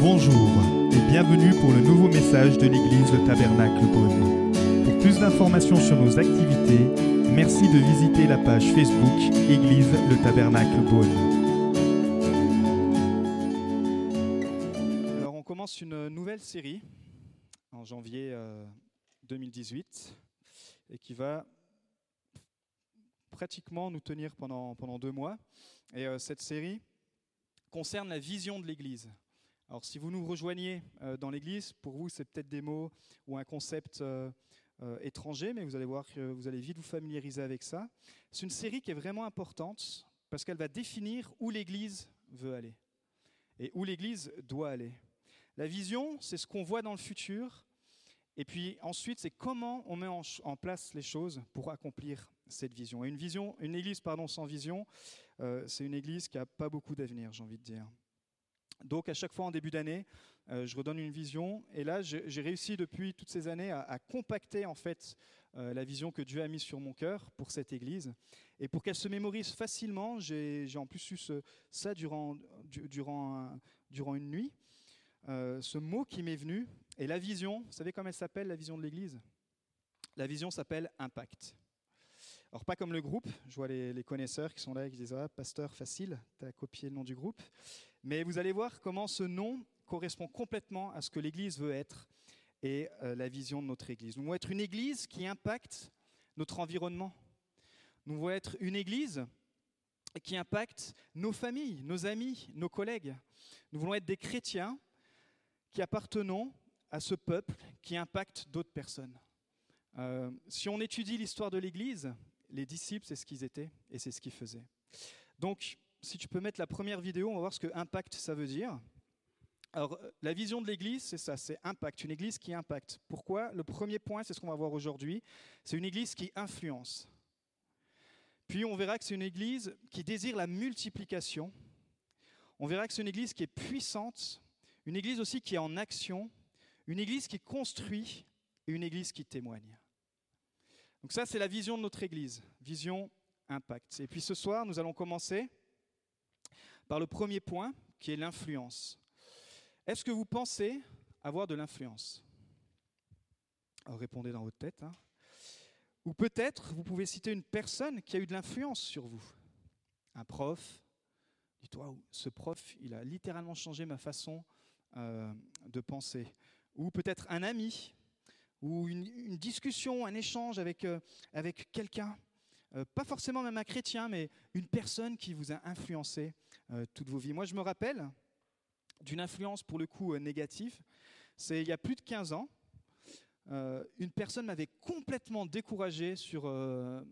Bonjour et bienvenue pour le nouveau message de l'église Le Tabernacle Beaune. Pour plus d'informations sur nos activités, merci de visiter la page Facebook Église Le Tabernacle Beaune. Alors, on commence une nouvelle série en janvier euh, 2018 et qui va pratiquement nous tenir pendant, pendant deux mois. Et euh, cette série concerne la vision de l'Église. Alors, si vous nous rejoignez euh, dans l'Église, pour vous, c'est peut-être des mots ou un concept euh, euh, étranger, mais vous allez voir que vous allez vite vous familiariser avec ça. C'est une série qui est vraiment importante parce qu'elle va définir où l'Église veut aller et où l'Église doit aller. La vision, c'est ce qu'on voit dans le futur. Et puis ensuite, c'est comment on met en, place les choses pour accomplir cette vision. Et une vision, une église pardon, sans vision, c'est une église qui n'a pas beaucoup d'avenir, j'ai envie de dire. Donc à chaque fois en début d'année, euh, je redonne une vision. Et là, j'ai réussi depuis toutes ces années à, compacter en fait euh, la vision que Dieu a mise sur mon cœur pour cette église. Et pour qu'elle se mémorise facilement, j'ai en plus eu ça durant, du- durant, un- durant une nuit. Euh, ce mot qui m'est venu, et la vision, vous savez comment elle s'appelle, la vision de l'Église? La vision s'appelle impact. Alors pas comme le groupe, je vois les, les connaisseurs qui sont là et qui disent Ah, pasteur, facile, tu as copié le nom du groupe. Mais vous allez voir comment ce nom correspond complètement à ce que l'Église veut être et euh, la vision de notre Église. Nous voulons être une Église qui impacte notre environnement. Nous voulons être une Église qui impacte nos familles, nos amis, nos collègues. Nous voulons être des chrétiens qui appartenons à ce peuple qui impacte d'autres personnes. Euh, si on étudie l'histoire de l'Église, les disciples, c'est ce qu'ils étaient et c'est ce qu'ils faisaient. Donc, si tu peux mettre la première vidéo, on va voir ce que impact ça veut dire. Alors, euh, la vision de l'Église, c'est ça, c'est impact, une Église qui impacte. Pourquoi? Le premier point, c'est ce qu'on va voir aujourd'hui, c'est une Église qui influence. Puis on verra que c'est une Église qui désire la multiplication. On verra que c'est une Église qui est puissante, une Église aussi qui est en action, une Église qui construit et une Église qui témoigne. Donc ça, c'est la vision de notre Église, vision impact. Et puis ce soir, nous allons commencer par le premier point, qui est l'influence. Est-ce que vous pensez avoir de l'influence? Alors, Répondez dans votre tête. hein. Ou peut-être, vous pouvez citer une personne qui a eu de l'influence sur vous. Un prof. Dis-toi, ce prof, il a littéralement changé ma façon euh, de penser. Ou peut-être un ami, ou une, discussion, un échange avec, euh, avec quelqu'un. Euh, pas forcément même un chrétien, mais une personne qui vous a influencé euh, toute vos vies. Moi, je me rappelle d'une influence pour le coup euh, négative. C'est il y a plus de 15 ans. euh, une personne m'avait complètement découragé sur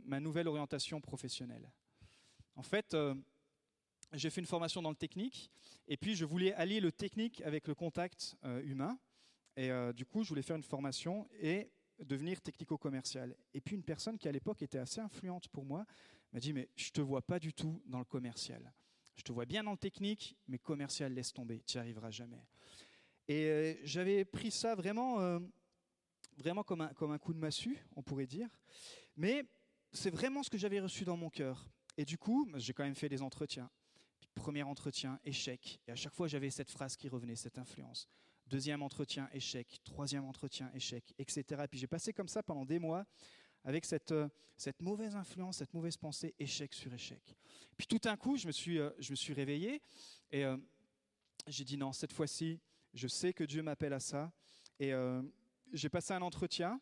ma nouvelle orientation professionnelle. En fait, j'ai fait une formation dans le technique et puis je voulais allier le technique avec le contact humain. Et du coup, je voulais faire une formation et devenir technico-commercial. Et puis une personne qui à l'époque était assez influente pour moi m'a dit mais je te vois pas du tout dans le commercial. Je te vois bien dans le technique, mais commercial laisse tomber, tu n'y arriveras jamais. Et euh, j'avais pris ça vraiment, euh, vraiment comme un, comme un coup de massue, on pourrait dire. Mais c'est vraiment ce que j'avais reçu dans mon cœur. Et du coup, j'ai quand même fait des entretiens. Premier entretien, échec. Et à chaque fois, j'avais cette phrase qui revenait, cette influence. Deuxième entretien, échec. Troisième entretien, échec, etc. Et puis j'ai passé comme ça pendant des mois avec cette, euh, cette mauvaise influence, cette mauvaise pensée, échec sur échec. Puis tout d'un coup, je me suis, euh, je réveillé et euh, j'ai dit non, cette fois-ci, je sais que Dieu m'appelle à ça. Et j'ai passé un entretien.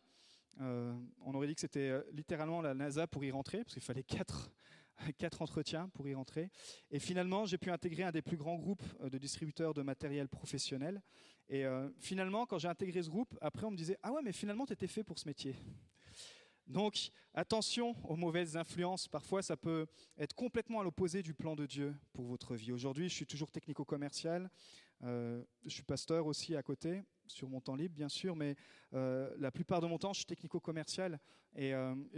On aurait dit que c'était littéralement la NASA pour y rentrer, parce qu'il fallait quatre, entretiens pour y rentrer. Et finalement, j'ai pu intégrer un des plus grands groupes de distributeurs de matériel professionnel. Et euh, finalement, quand j'ai intégré ce groupe, après, on me disait Ah ouais, mais finalement, tu étais fait pour ce métier. Donc, attention aux mauvaises influences. Parfois, ça peut être complètement à l'opposé du plan de Dieu pour votre vie. Aujourd'hui, je suis toujours technico-commercial. Euh, je suis pasteur aussi à côté, sur mon temps libre, bien sûr, mais euh, la plupart de mon temps, je suis technico-commercial. Et,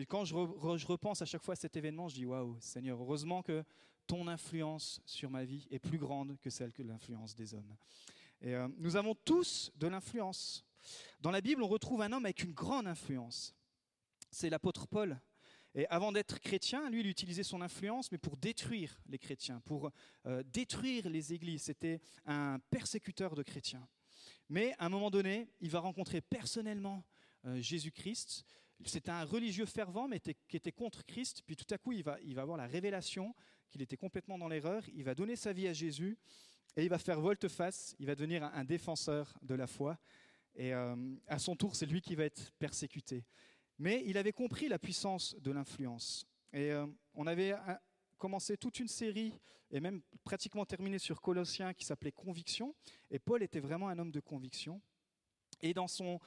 quand je, je repense à chaque fois à cet événement, je dis Waouh, Seigneur, heureusement que ton influence sur ma vie est plus grande que celle que l'influence des hommes. Et euh, nous avons tous de l'influence. Dans la Bible, on retrouve un homme avec une grande influence. C'est l'apôtre Paul. Et avant d'être chrétien, lui, il utilisait son influence, mais pour détruire les chrétiens, pour euh, détruire les églises. C'était un persécuteur de chrétiens. Mais à un moment donné, il va rencontrer personnellement euh, Jésus-Christ. C'était un religieux fervent, mais qui était contre Christ. Puis tout à coup, il va, il va avoir la révélation qu'il était complètement dans l'erreur. Il va donner sa vie à Jésus et il va faire volte-face. Il va devenir un, défenseur de la foi. Et euh, à son tour, c'est lui qui va être persécuté. Mais il avait compris la puissance de l'influence. Et euh, on avait commencé toute une série, et même pratiquement terminé sur Colossiens, qui s'appelait Conviction. Et Paul était vraiment un homme de conviction. Et dans son,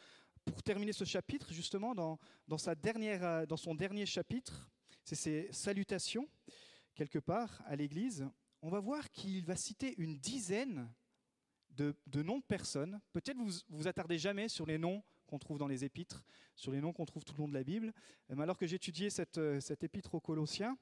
pour terminer ce chapitre, justement, euh, dans son dernier chapitre, c'est ses salutations, quelque part, à l'Église, on va voir qu'il va citer une dizaine de, noms de personnes. Peut-être vous vous attardez jamais sur les noms qu'on trouve dans les épîtres, sur les noms qu'on trouve tout le long de la Bible. Euh, alors que j'étudiais cette, euh, cette épître aux Colossiens,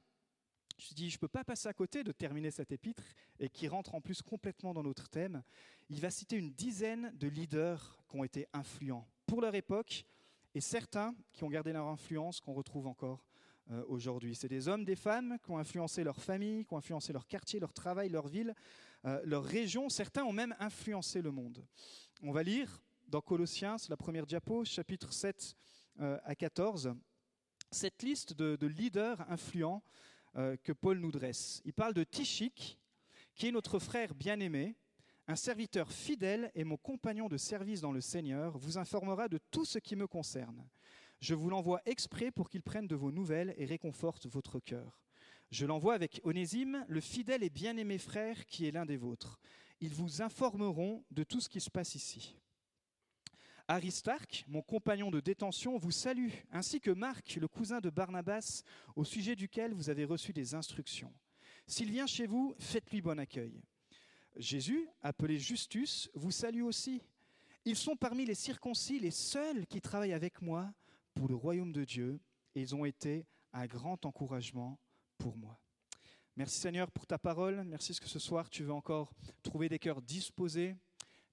je me suis dit, je ne peux pas passer à côté de terminer cette épître, et qui rentre en plus complètement dans notre thème. Il va citer une dizaine de leaders qui ont été influents pour leur époque, et certains qui ont gardé leur influence, qu'on retrouve encore euh, aujourd'hui. C'est des hommes, des femmes qui ont influencé leur famille, qui ont influencé leur quartier, leur travail, leur ville, leur région. Certains ont même influencé le monde. On va lire dans Colossiens, la première diapo, chapitre 7 euh, à 14, cette liste de, leaders influents euh, que Paul nous dresse. Il parle de Tichik, qui est notre frère bien-aimé, un serviteur fidèle et mon compagnon de service dans le Seigneur, vous informera de tout ce qui me concerne. Je vous l'envoie exprès pour qu'il prenne de vos nouvelles et réconforte votre cœur. Je l'envoie avec Onésime, le fidèle et bien-aimé frère qui est l'un des vôtres. Ils vous informeront de tout ce qui se passe ici. Aristarque, mon compagnon de détention, vous salue, ainsi que Marc, le cousin de Barnabas, au sujet duquel vous avez reçu des instructions. S'il vient chez vous, faites-lui bon accueil. Jésus, appelé Justus, vous salue aussi. Ils sont parmi les circoncis les seuls qui travaillent avec moi pour le royaume de Dieu, et ils ont été un grand encouragement pour moi. Merci Seigneur pour ta parole. Merci que ce soir tu veux encore trouver des cœurs disposés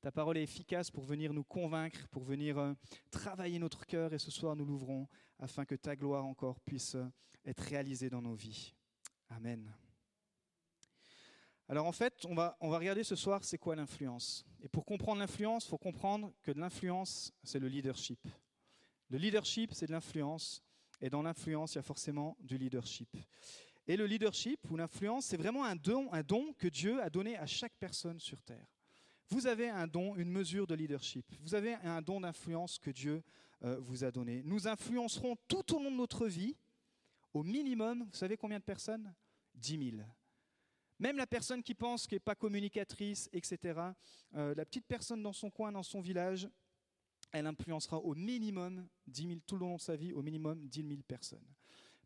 ta parole est efficace pour venir nous convaincre, pour venir euh, travailler notre cœur. Et ce soir, nous l'ouvrons afin que ta gloire encore puisse euh, être réalisée dans nos vies. Amen. Alors en fait, on va, on va regarder ce soir c'est quoi l'influence. Et pour comprendre l'influence, il faut comprendre que l'influence, c'est le leadership. Le leadership, c'est de l'influence. Et dans l'influence, il y a forcément du leadership. Et le leadership ou l'influence, c'est vraiment un don, un don que Dieu a donné à chaque personne sur Terre. Vous avez un don, une mesure de leadership. Vous avez un don d'influence que Dieu euh, vous a donné. Nous influencerons tout au long de notre vie, au minimum, vous savez combien de personnes? 10 000. Même la personne qui pense qu'elle n'est pas communicatrice, etc., euh, la petite personne dans son coin, dans son village, elle influencera au minimum 10 000, tout le long de sa vie, au minimum 10 000 personnes.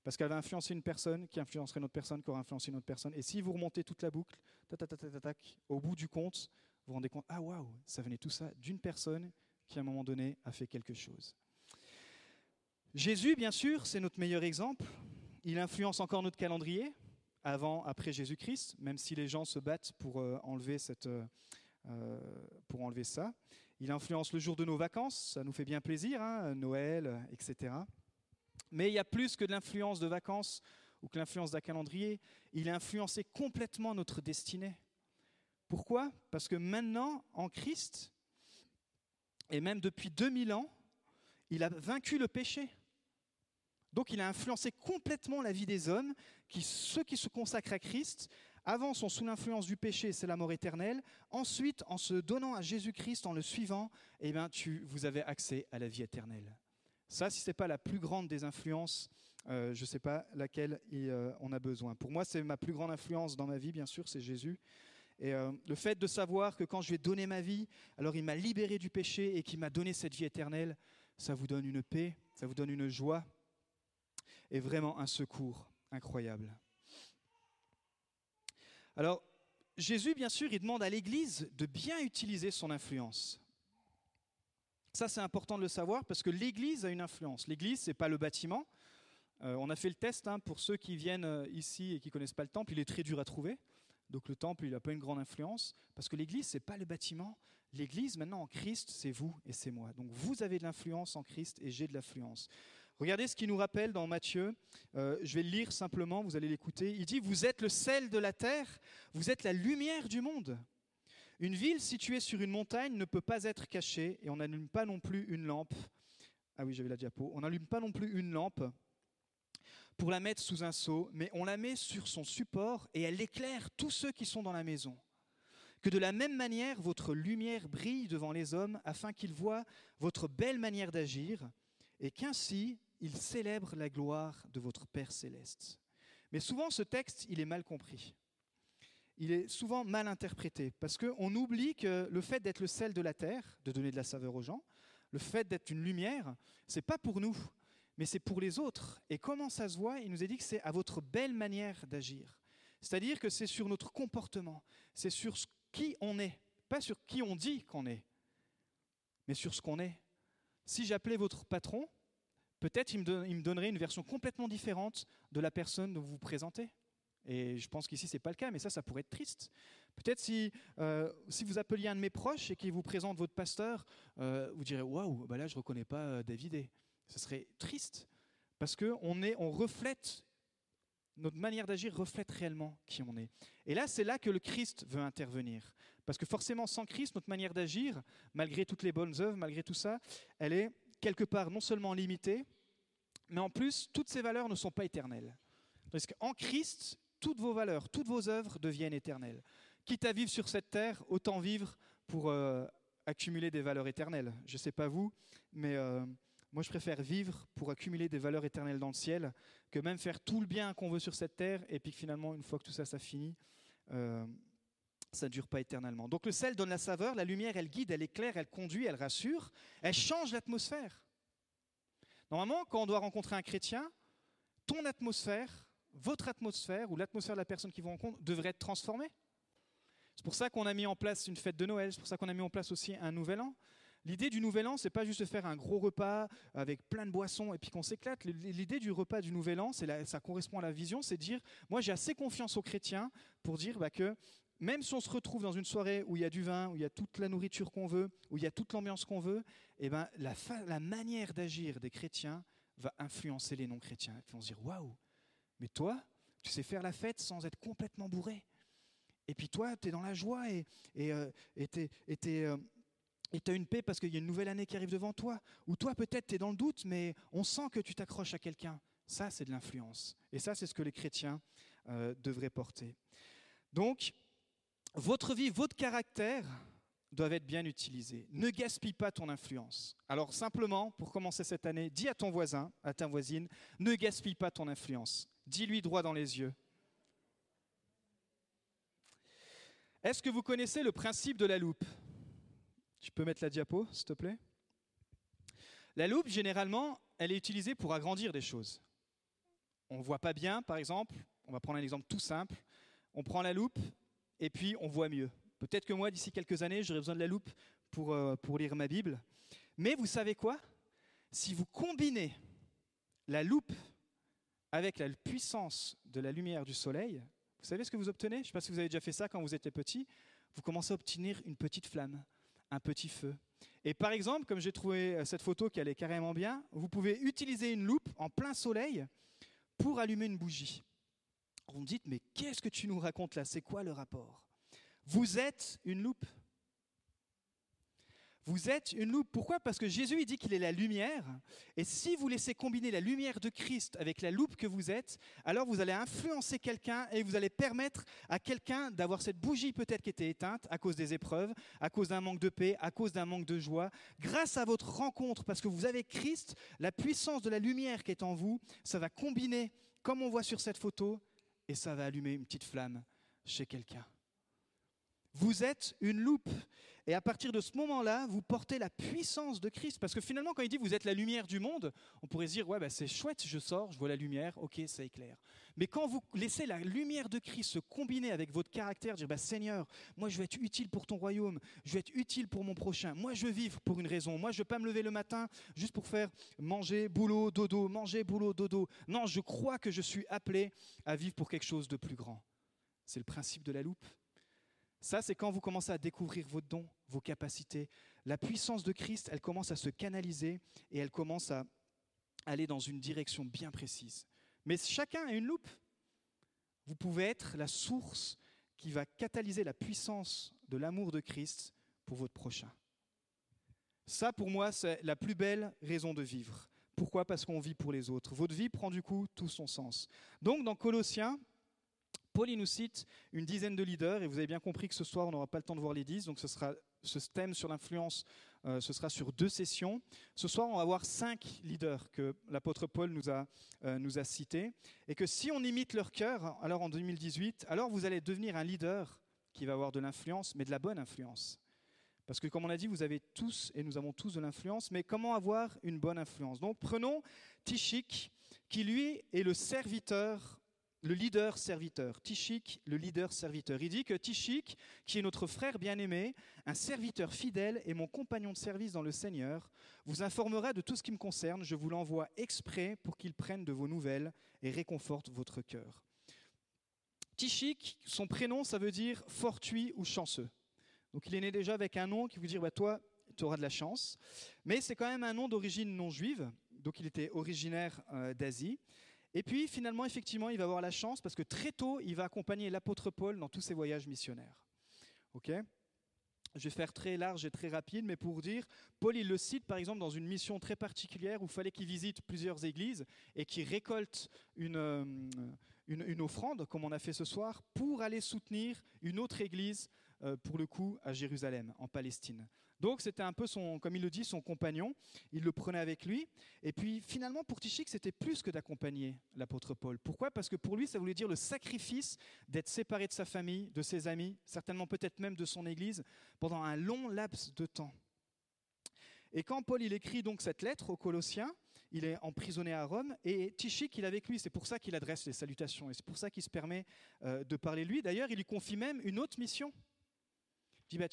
Parce qu'elle va influencer une personne qui influencerait une autre personne, qui aura influencé une autre personne. Et si vous remontez toute la boucle, au bout du compte, vous rendez compte, ah waouh, ça venait tout ça d'une personne qui à un moment donné a fait quelque chose. Jésus, bien sûr, c'est notre meilleur exemple. Il influence encore notre calendrier, avant, après Jésus-Christ, même si les gens se battent pour euh, euh, euh, pour enlever ça. Il influence le jour de nos vacances, ça nous fait bien plaisir, hein, Noël, etc. Mais il y a plus que de l'influence de vacances ou que l'influence d'un calendrier. Il a influencé complètement notre destinée. Pourquoi? Parce que maintenant, en Christ, et même depuis 2000 ans, il a vaincu le péché. Donc il a influencé complètement la vie des hommes, qui, ceux qui se consacrent à Christ, avant sont sous l'influence du péché, c'est la mort éternelle. Ensuite, en se donnant à Jésus-Christ, en le suivant, eh bien, tu, vous avez accès à la vie éternelle. Ça, si ce n'est pas la plus grande des influences, euh, je ne sais pas laquelle euh, on a besoin. Pour moi, c'est ma plus grande influence dans ma vie, bien sûr, c'est Jésus. Et euh, le fait de savoir que quand je vais donner ma vie, alors il m'a libéré du péché et qu'il m'a donné cette vie éternelle, ça vous donne une paix, ça vous donne une joie et vraiment un secours incroyable. Alors, Jésus, bien sûr, il demande à l'Église de bien utiliser son influence. Ça, c'est important de le savoir parce que l'Église a une influence. L'Église, ce n'est pas le bâtiment. Euh, on a fait le test hein, pour ceux qui viennent euh, ici et qui ne connaissent pas le temple. Il est très dur à trouver. Donc le temple, il n'a pas une grande influence, parce que l'Église, ce n'est pas le bâtiment. L'Église, maintenant, en Christ, c'est vous et c'est moi. Donc vous avez de l'influence en Christ et j'ai de l'influence. Regardez ce qu'il nous rappelle dans Matthieu. Euh, je vais le lire simplement, vous allez l'écouter. Il dit, vous êtes le sel de la terre, vous êtes la lumière du monde. Une ville située sur une montagne ne peut pas être cachée et on n'allume pas non plus une lampe. Ah oui, j'avais la diapo. On n'allume pas non plus une lampe pour la mettre sous un seau, mais on la met sur son support et elle éclaire tous ceux qui sont dans la maison. Que de la même manière, votre lumière brille devant les hommes afin qu'ils voient votre belle manière d'agir et qu'ainsi ils célèbrent la gloire de votre Père céleste. Mais souvent, ce texte, il est mal compris. Il est souvent mal interprété parce qu'on oublie que le fait d'être le sel de la terre, de donner de la saveur aux gens, le fait d'être une lumière, c'est pas pour nous, mais c'est pour les autres. Et comment ça se voit? Il nous est dit que c'est à votre belle manière d'agir. C'est-à-dire que c'est sur notre comportement, c'est sur qui on est, pas sur qui on dit qu'on est, mais sur ce qu'on est. Si j'appelais votre patron, peut-être il, me donnerait une version complètement différente de la personne dont vous vous présentez. Et je pense qu'ici, ce n'est pas le cas, mais ça, ça pourrait être triste. Peut-être si, euh, si vous appeliez un de mes proches et qu'il vous présente votre pasteur, euh, vous direz Waouh, bah là, je ne reconnais pas euh, David. Ce serait triste, parce qu'on on reflète, notre manière d'agir reflète réellement qui on est. Et là, c'est là que le Christ veut intervenir. Parce que forcément, sans Christ, notre manière d'agir, malgré toutes les bonnes œuvres, malgré tout ça, elle est quelque part non seulement limitée, mais en plus, toutes ces valeurs ne sont pas éternelles. Parce qu'en Christ, toutes vos valeurs, toutes vos œuvres deviennent éternelles. Quitte à vivre sur cette terre, autant vivre pour euh, accumuler des valeurs éternelles. Je ne sais pas vous, mais euh, moi je préfère vivre pour accumuler des valeurs éternelles dans le ciel que même faire tout le bien qu'on veut sur cette terre et puis que finalement, une fois que tout ça, ça finit, euh, ça ne dure pas éternellement. Donc le sel donne la saveur, la lumière, elle guide, elle éclaire, elle conduit, elle rassure, elle change l'atmosphère. Normalement, quand on doit rencontrer un chrétien, ton atmosphère, votre atmosphère ou l'atmosphère de la personne qui vous rencontre devrait être transformée. C'est pour ça qu'on a mis en place une fête de Noël, c'est pour ça qu'on a mis en place aussi un nouvel an. L'idée du nouvel an, c'est pas juste de faire un gros repas avec plein de boissons et puis qu'on s'éclate. L'idée du repas du nouvel an, ça correspond à la vision, c'est dire, moi j'ai assez confiance aux chrétiens pour dire bah, que même si on se retrouve dans une soirée où il y a du vin, où il y a toute la nourriture qu'on veut, où il y a toute l'ambiance qu'on veut, eh ben, la, manière d'agir des chrétiens va influencer les non-chrétiens. Ils vont se dire Waouh, mais toi, tu sais faire la fête sans être complètement bourré. Et puis toi, tu es dans la joie et tu euh, euh, as une paix parce qu'il y a une nouvelle année qui arrive devant toi. Ou toi, peut-être, tu es dans le doute, mais on sent que tu t'accroches à quelqu'un. Ça, c'est de l'influence. Et ça, c'est ce que les chrétiens euh, devraient porter. Donc, votre vie, votre caractère doivent être bien utilisés. Ne gaspille pas ton influence. Alors simplement, pour commencer cette année, dis à ton voisin, à ta voisine, ne gaspille pas ton influence. Dis-lui droit dans les yeux. Est-ce que vous connaissez le principe de la loupe? Tu peux mettre la diapo, s'il te plaît? La loupe, généralement, elle est utilisée pour agrandir des choses. On ne voit pas bien, par exemple, on va prendre un exemple tout simple. On prend la loupe et puis on voit mieux. Peut-être que moi, d'ici quelques années, j'aurai besoin de la loupe pour, euh, pour lire ma Bible. Mais vous savez quoi? Si vous combinez la loupe avec la puissance de la lumière du soleil, vous savez ce que vous obtenez? Je ne sais pas si vous avez déjà fait ça quand vous étiez petit. Vous commencez à obtenir une petite flamme, un petit feu. Et par exemple, comme j'ai trouvé euh, cette photo qui allait carrément bien, vous pouvez utiliser une loupe en plein soleil pour allumer une bougie. Vous me dites, mais qu'est-ce que tu nous racontes là? C'est quoi le rapport? Vous êtes une loupe. Vous êtes une loupe. Pourquoi? Parce que Jésus il dit qu'il est la lumière. Et si vous laissez combiner la lumière de Christ avec la loupe que vous êtes, alors vous allez influencer quelqu'un et vous allez permettre à quelqu'un d'avoir cette bougie peut-être qui était éteinte à cause des épreuves, à cause d'un manque de paix, à cause d'un manque de joie. Grâce à votre rencontre, parce que vous avez Christ, la puissance de la lumière qui est en vous, ça va combiner, comme on voit sur cette photo, et ça va allumer une petite flamme chez quelqu'un. Vous êtes une loupe. Et à partir de ce moment-là, vous portez la puissance de Christ. Parce que finalement, quand il dit vous êtes la lumière du monde, on pourrait se dire ouais, bah, c'est chouette, je sors, je vois la lumière, ok, ça éclaire. Mais quand vous laissez la lumière de Christ se combiner avec votre caractère, dire bah, Seigneur, moi je vais être utile pour ton royaume, je vais être utile pour mon prochain, moi je veux vivre pour une raison, moi je ne veux pas me lever le matin juste pour faire manger, boulot, dodo, manger, boulot, dodo. Non, je crois que je suis appelé à vivre pour quelque chose de plus grand. C'est le principe de la loupe. Ça, c'est quand vous commencez à découvrir vos dons, vos capacités. La puissance de Christ, elle commence à se canaliser et elle commence à, aller dans une direction bien précise. Mais chacun a une loupe. Vous pouvez être la source qui va catalyser la puissance de l'amour de Christ pour votre prochain. Ça, pour moi, c'est la plus belle raison de vivre. Pourquoi? Parce qu'on vit pour les autres. Votre vie prend du coup tout son sens. Donc, dans Colossiens, Paul nous cite une dizaine de leaders, et vous avez bien compris que ce soir, on n'aura pas le temps de voir les dix, donc ce sera ce thème sur l'influence, euh, ce sera sur deux sessions. Ce soir, on va voir cinq leaders que l'apôtre Paul nous a, euh, nous a cités, et que si on imite leur cœur, alors en 2018, alors vous allez devenir un leader qui va avoir de l'influence, mais de la bonne influence. Parce que comme on a dit, vous avez tous et nous avons tous de l'influence, mais comment avoir une bonne influence? Donc prenons Tichik, qui lui est le serviteur le leader serviteur, Tichik, le leader serviteur. Il dit que Tichik, qui est notre frère bien-aimé, un serviteur fidèle et mon compagnon de service dans le Seigneur, vous informera de tout ce qui me concerne. Je vous l'envoie exprès pour qu'il prenne de vos nouvelles et réconforte votre cœur. Tichik, son prénom, ça veut dire fortuit ou chanceux. Donc il est né déjà avec un nom qui vous dit, bah, toi, tu auras de la chance. Mais c'est quand même un nom d'origine non juive, donc il était originaire euh, d'Asie. Et puis finalement, effectivement, il va avoir la chance parce que très tôt, il va accompagner l'apôtre Paul dans tous ses voyages missionnaires. Ok? Je vais faire très large et très rapide, mais pour dire, Paul, il le cite par exemple dans une mission très particulière où il fallait qu'il visite plusieurs églises et qu'il récolte une, euh, une, une, offrande, comme on a fait ce soir, pour aller soutenir une autre église, euh, pour le coup, à Jérusalem, en Palestine. Donc c'était un peu son, comme il le dit, son compagnon. Il le prenait avec lui. Et puis finalement, pour Tichik, c'était plus que d'accompagner l'apôtre Paul. Pourquoi? Parce que pour lui, ça voulait dire le sacrifice d'être séparé de sa famille, de ses amis, certainement peut-être même de son église, pendant un long laps de temps. Et quand Paul il écrit donc cette lettre aux Colossiens, il est emprisonné à Rome et Tichik il est avec lui. C'est pour ça qu'il adresse les salutations et c'est pour ça qu'il se permet euh, de parler lui. D'ailleurs, il lui confie même une autre mission dit bah,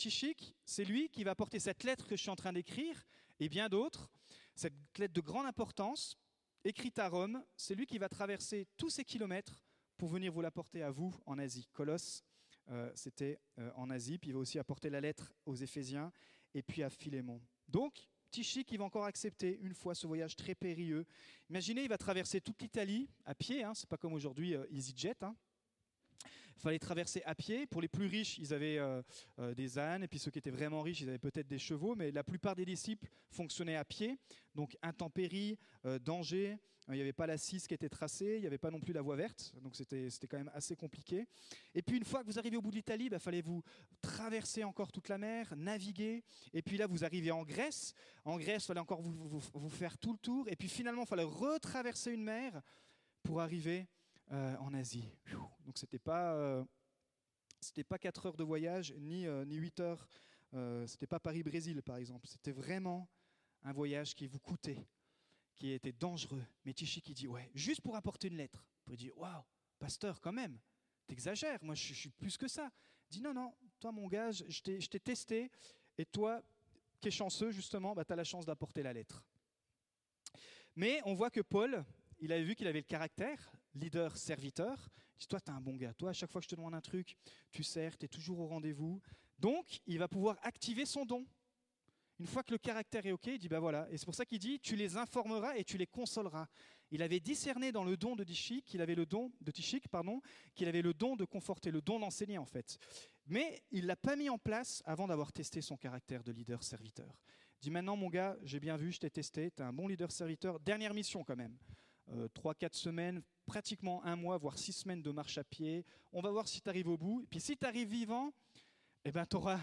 c'est lui qui va porter cette lettre que je suis en train d'écrire et bien d'autres, cette lettre de grande importance, écrite à Rome, c'est lui qui va traverser tous ces kilomètres pour venir vous la porter à vous en Asie. Colosse, euh, c'était euh, en Asie, puis il va aussi apporter la lettre aux Éphésiens et puis à Philémon. Donc, Tichik, il va encore accepter une fois ce voyage très périlleux. Imaginez, il va traverser toute l'Italie à pied, hein, c'est pas comme aujourd'hui euh, EasyJet, hein, fallait traverser à pied. Pour les plus riches, ils avaient euh, euh, des ânes, et puis ceux qui étaient vraiment riches, ils avaient peut-être des chevaux, mais la plupart des disciples fonctionnaient à pied. Donc intempéries, euh, danger, il n'y avait pas la 6 qui était tracée, il n'y avait pas non plus la voie verte, donc c'était quand même assez compliqué. Et puis une fois que vous arrivez au bout de l'Italie, il bah, fallait vous traverser encore toute la mer, naviguer, et puis là vous arrivez en Grèce. En Grèce, il fallait encore vous, vous, faire tout le tour, et puis finalement il fallait retraverser une mer pour arriver euh, en Asie. Donc c'était pas euh, c'était pas 4 heures de voyage ni euh, ni 8 heures. c'était pas Paris-Brésil par exemple. C'était vraiment un voyage qui vous coûtait, qui était dangereux. Mais Tichi qui dit ouais, juste pour apporter une lettre. Pour dire waouh, pasteur quand même, t'exagères. Moi je, suis plus que ça. Il dit non non, toi mon gars, je t'ai testé et toi qui es chanceux justement, bah, tu as la chance d'apporter la lettre. Mais on voit que Paul, il avait vu qu'il avait le caractère, leader, serviteur. Il dit, toi, tu es un bon gars. Toi, à chaque fois que je te demande un truc, tu sers, tu es toujours au rendez-vous. Donc, il va pouvoir activer son don. Une fois que le caractère est OK, il dit, bah voilà. Et c'est pour ça qu'il dit, tu les informeras et tu les consoleras. Il avait discerné dans le don de Tichik qu'il avait le don de pardon, qu'il avait le don de conforter, le don d'enseigner en fait. Mais il l'a pas mis en place avant d'avoir testé son caractère de leader serviteur. Il dit maintenant mon gars, j'ai bien vu, je t'ai testé, tu es un bon leader serviteur. Dernière mission quand même. Euh, trois, 4 quatre semaines, pratiquement un mois, voire six semaines de marche à pied. On va voir si tu arrives au bout. Et puis si tu arrives vivant, eh ben, tu auras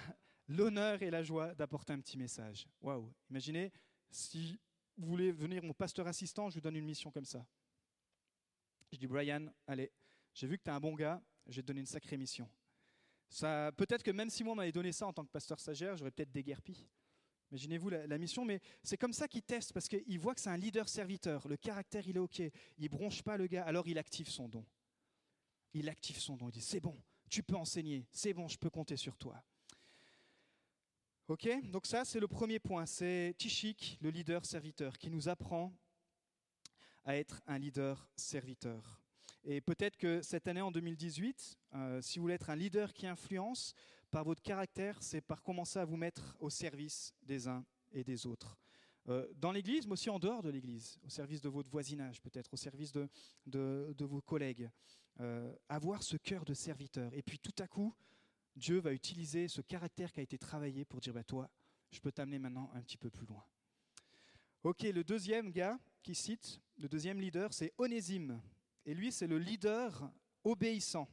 l'honneur et la joie d'apporter un petit message. Waouh Imaginez, si vous voulez venir mon pasteur assistant, je vous donne une mission comme ça. Je dis, Brian, allez, j'ai vu que tu es un bon gars, je vais te donner une sacrée mission. Ça, peut-être que même si moi m'avait donné ça en tant que pasteur stagiaire, j'aurais peut-être déguerpi. Imaginez-vous la, mission, mais c'est comme ça qu'il teste, parce qu'il voit que c'est un leader serviteur. Le caractère, il est OK. Il bronche pas le gars, alors il active son don. Il active son don. Il dit C'est bon, tu peux enseigner. C'est bon, je peux compter sur toi. OK Donc, ça, c'est le premier point. C'est Tichik, le leader serviteur, qui nous apprend à être un leader serviteur. Et peut-être que cette année, en 2018, euh, si vous voulez être un leader qui influence, par votre caractère, c'est par commencer à vous mettre au service des uns et des autres. euh, dans l'Église, mais aussi en dehors de l'Église, au service de votre voisinage peut-être, au service de, vos collègues. Euh, avoir ce cœur de serviteur. Et puis tout à coup, Dieu va utiliser ce caractère qui a été travaillé pour dire, bah, toi, je peux t'amener maintenant un petit peu plus loin. Ok, le deuxième gars qui cite, le deuxième leader, c'est Onésime. Et lui, c'est le leader obéissant.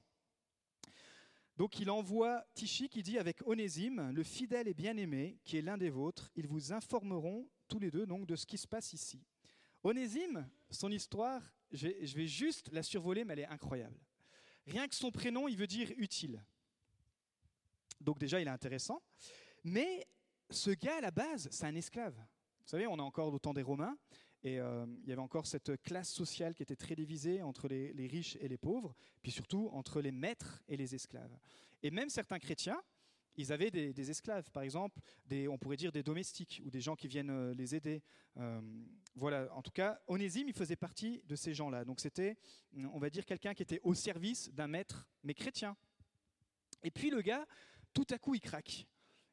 Donc il envoie Tichy qui dit avec Onésime, le fidèle et bien-aimé, qui est l'un des vôtres, ils vous informeront tous les deux donc de ce qui se passe ici. Onésime, son histoire, je vais, juste la survoler, mais elle est incroyable. Rien que son prénom, il veut dire utile. Donc déjà, il est intéressant. Mais ce gars, à la base, c'est un esclave. Vous savez, on est encore au temps des Romains, et euh, il y avait encore cette classe sociale qui était très divisée entre les, riches et les pauvres, puis surtout entre les maîtres et les esclaves. Et même certains chrétiens, ils avaient des, esclaves, par exemple, on pourrait dire des domestiques ou des gens qui viennent euh, les aider. Euh, voilà, en tout cas, Onésime, il faisait partie de ces gens-là. Donc c'était, on va dire, quelqu'un qui était au service d'un maître, mais chrétien. Et puis le gars, tout à coup, il craque.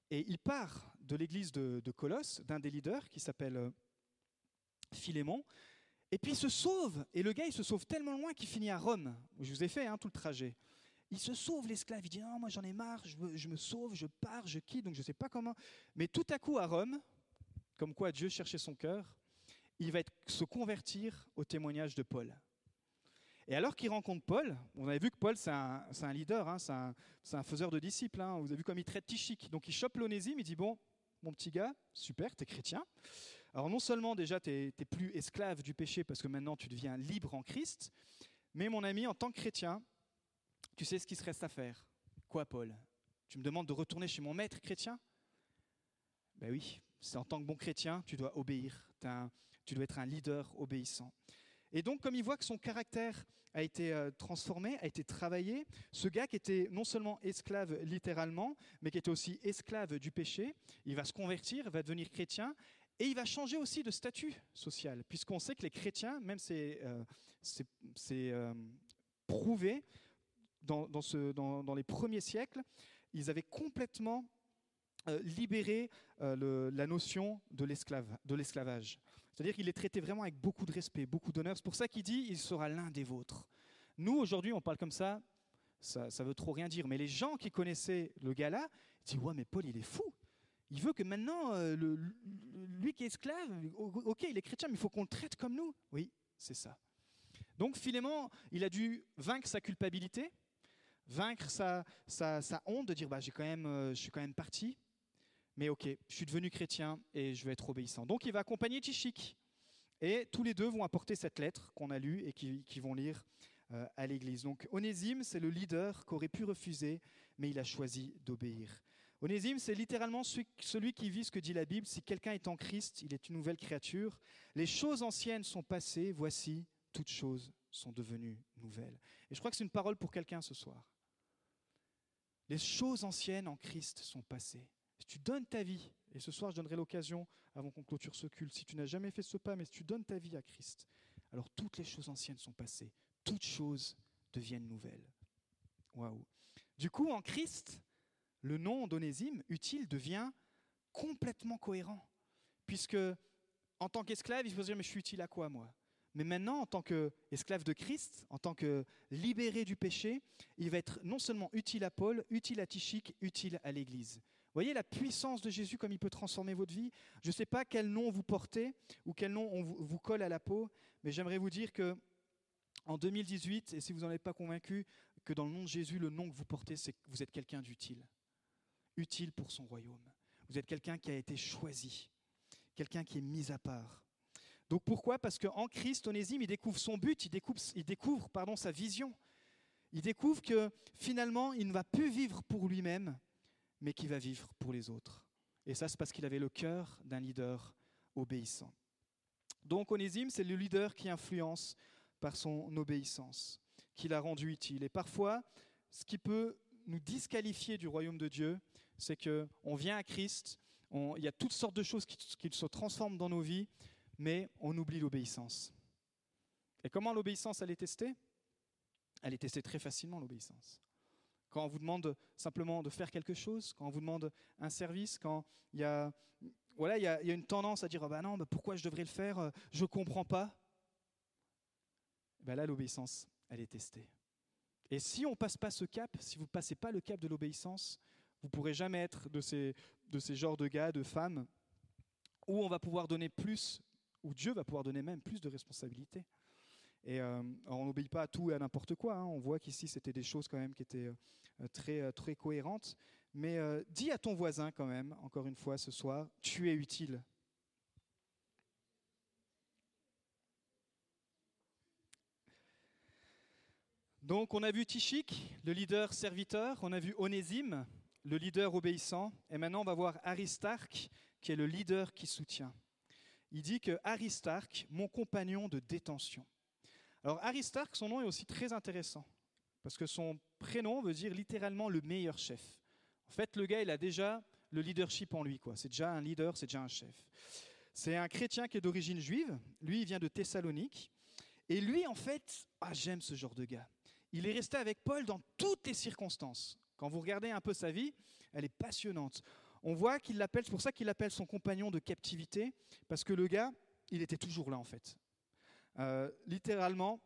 Et il part de l'église de Colosse, d'un des leaders qui s'appelle Philémon. Et puis il se sauve. Et le gars, il se sauve tellement loin qu'il finit à Rome, je vous ai fait hein, tout le trajet. Il se sauve, l'esclave. Il dit Non, moi j'en ai marre, je, me sauve, je pars, je quitte, donc je ne sais pas comment. Mais tout à coup, à Rome, comme quoi Dieu cherchait son cœur, il va se convertir au témoignage de Paul. Et alors qu'il rencontre Paul, on avait vu que Paul, c'est un, leader, hein, c'est un, faiseur de disciples. Hein. vous avez vu comme il traite Tichique. Donc il chope l'onésime, il dit Bon, mon petit gars, super, tu es chrétien. Alors non seulement déjà tu n'es plus esclave du péché parce que maintenant tu deviens libre en Christ, mais mon ami, en tant que chrétien, tu sais ce qu'il se reste à faire. Quoi, Paul? Tu me demandes de retourner chez mon maître chrétien? Ben oui, c'est en tant que bon chrétien, tu dois obéir. tu dois être un leader obéissant. Et donc, comme il voit que son caractère a été euh, transformé, a été travaillé, ce gars qui était non seulement esclave littéralement, mais qui était aussi esclave du péché, il va se convertir, va devenir chrétien, et il va changer aussi de statut social, puisqu'on sait que les chrétiens, même c'est euh, euh, prouvé, dans, les premiers siècles, ils avaient complètement euh, libéré la notion de l'esclavage. C'est-à-dire qu'il les traitait vraiment avec beaucoup de respect, beaucoup d'honneur. C'est pour ça qu'il dit il sera l'un des vôtres. Nous, aujourd'hui, on parle comme ça, ça, ça veut trop rien dire. Mais les gens qui connaissaient le gars-là, disent Ouais, mais Paul, il est fou. Il veut que maintenant, euh, lui qui est esclave, ok, il est chrétien, mais il faut qu'on le traite comme nous. Oui, c'est ça. Donc Philémon, il a dû vaincre sa culpabilité, vaincre sa, honte de dire bah, j'ai quand même, euh, je suis quand même parti, mais ok, je suis devenu chrétien et je vais être obéissant. Donc il va accompagner Tichik. Et tous les deux vont apporter cette lettre qu'on a lue et qui, vont lire euh, à l'église. Donc Onésime, c'est le leader qu'aurait pu refuser, mais il a choisi d'obéir. Onésime, c'est littéralement celui qui vit ce que dit la Bible. Si quelqu'un est en Christ, il est une nouvelle créature. Les choses anciennes sont passées, voici, toutes choses sont devenues nouvelles. Et je crois que c'est une parole pour quelqu'un ce soir. Les choses anciennes en Christ sont passées. Si tu donnes ta vie, et ce soir je donnerai l'occasion avant qu'on clôture ce culte, si tu n'as jamais fait ce pas, mais si tu donnes ta vie à Christ, alors toutes les choses anciennes sont passées, toutes choses deviennent nouvelles. Waouh. Du coup, en Christ, le nom d'Onésime, utile, devient complètement cohérent. Puisque, en tant qu'esclave, il faut se dire, mais je suis utile à quoi, moi? Mais maintenant, en tant qu'esclave de Christ, en tant que libéré du péché, il va être non seulement utile à Paul, utile à Tichik, utile à l'Église. Voyez la puissance de Jésus, comme il peut transformer votre vie? Je ne sais pas quel nom vous portez ou quel nom on vous colle à la peau, mais j'aimerais vous dire que en 2018, et si vous n'en êtes pas convaincu, que dans le nom de Jésus, le nom que vous portez, c'est que vous êtes quelqu'un d'utile utile pour son royaume. Vous êtes quelqu'un qui a été choisi, quelqu'un qui est mis à part. Donc pourquoi? Parce qu'en Christ, Onésime, il découvre son but, il découvre, pardon, sa vision. Il découvre que finalement, il ne va plus vivre pour lui-même, mais qu'il va vivre pour les autres. Et ça, c'est parce qu'il avait le cœur d'un leader obéissant. Donc Onésime, c'est le leader qui influence par son obéissance, qui l'a rendu utile. Et parfois, ce qui peut nous disqualifier du royaume de Dieu, c'est que on vient à Christ, il y a toutes sortes de choses qui, se transforment dans nos vies, mais on oublie l'obéissance. Et comment l'obéissance, elle est testée? Elle est testée très facilement, l'obéissance. Quand on vous demande simplement de faire quelque chose, quand on vous demande un service, quand il y a voilà, il y, a une tendance à dire bah non, bah pourquoi je devrais le faire? Je ne comprends pas. Ben là, l'obéissance, elle est testée. Et si on ne passe pas ce cap, si vous ne passez pas le cap de l'obéissance, vous ne pourrez jamais être de ces, de ces genres de gars, de femmes, où on va pouvoir donner plus, où Dieu va pouvoir donner même plus de responsabilités. Et euh, on n'obéit pas à tout et à n'importe quoi. Hein. On voit qu'ici, c'était des choses quand même qui étaient euh, très, euh, très cohérentes. Mais dis à ton voisin quand même, encore une fois ce soir, tu es utile. Donc on a vu Tichik, le leader serviteur, on a vu Onésime, le leader obéissant, et maintenant on va voir Aristarque, qui est le leader qui soutient. Il dit que Aristarque, mon compagnon de détention. Alors Aristarque, son nom est aussi très intéressant, parce que son prénom veut dire littéralement le meilleur chef. En fait, le gars, il a déjà le leadership en lui, quoi. C'est déjà un leader, c'est déjà un chef. C'est un chrétien qui est d'origine juive. Lui, il vient de Thessalonique. Et lui, en fait, ah, j'aime ce genre de gars. Il est resté avec Paul dans toutes les circonstances. Quand vous regardez un peu sa vie, elle est passionnante. On voit qu'il l'appelle, c'est pour ça qu'il l'appelle son compagnon de captivité, parce que le gars, il était toujours là en fait. Euh, littéralement,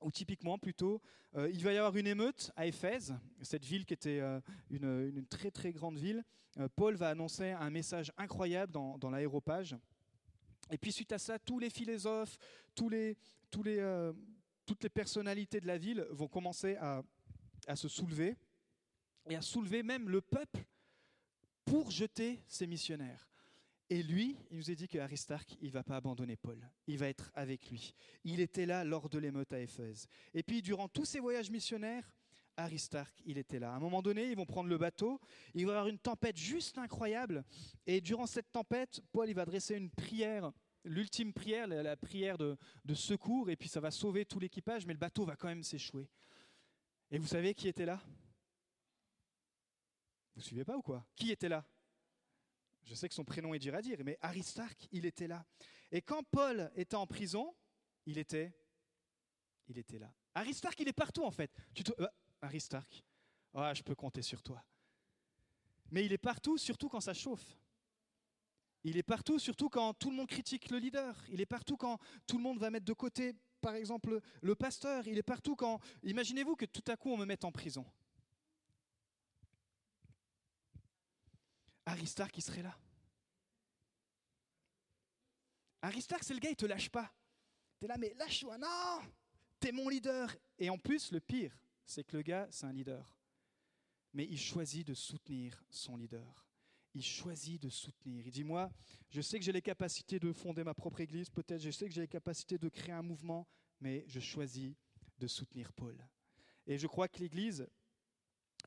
ou typiquement plutôt, euh, il va y avoir une émeute à Éphèse, cette ville qui était euh, une, très très grande ville. Paul va annoncer un message incroyable dans, l'aéropage. Et puis suite à ça, tous les philosophes, tous les, toutes les personnalités de la ville vont commencer à se soulever et à soulever même le peuple pour jeter ses missionnaires. Et lui, il nous a dit qu'Aristarque, il ne va pas abandonner Paul. Il va être avec lui. Il était là lors de l'émeute à Éphèse. Et puis, durant tous ces voyages missionnaires, Aristarque, il était là. À un moment donné, ils vont prendre le bateau. Il va y avoir une tempête juste incroyable. Et durant cette tempête, Paul, il va dresser une prière, l'ultime prière, la, prière de secours. Et puis, ça va sauver tout l'équipage, mais le bateau va quand même s'échouer. Et vous savez qui était là? Vous suivez pas ou quoi? Qui était là? Je sais que son prénom est dur à dire, mais Aristarque, il était là. Et quand Paul était en prison, il était, il était là. Aristarque, il est partout en fait. Tu euh, Aristarque, ah, je peux compter sur toi. Mais il est partout, surtout quand ça chauffe. Il est partout, surtout quand tout le monde critique le leader. Il est partout quand tout le monde va mettre de côté, par exemple, le pasteur. Il est partout quand... Imaginez-vous que tout à coup on me mette en prison. Aristarque, il serait là. Aristarque, c'est le gars, il te lâche pas. Tu es là, mais lâche-toi, non Tu es mon leader. Et en plus, le pire, c'est que le gars, c'est un leader. Mais il choisit de soutenir son leader. Il choisit de soutenir. Il dit, moi, je sais que j'ai les capacités de fonder ma propre église, peut-être, je sais que j'ai les capacités de créer un mouvement, mais je choisis de soutenir Paul. Et je crois que l'église,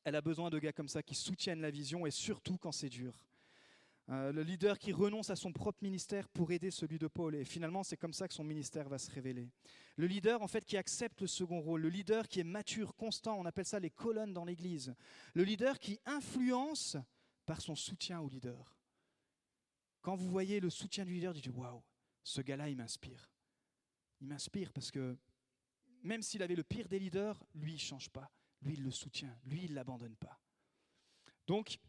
elle a besoin de gars comme ça qui soutiennent la vision et surtout quand c'est dur. Euh, le leader qui renonce à son propre ministère pour aider celui de Paul. Et finalement, c'est comme ça que son ministère va se révéler. Le leader, en fait, qui accepte le second rôle. Le leader qui est mature, constant. On appelle ça les colonnes dans l'Église. Le leader qui influence par son soutien au leader. Quand vous voyez le soutien du leader, dites waouh, ce gars-là, il m'inspire. Il m'inspire parce que même s'il avait le pire des leaders, lui, il ne change pas. Lui, il le soutient. Lui, il ne l'abandonne pas. Donc,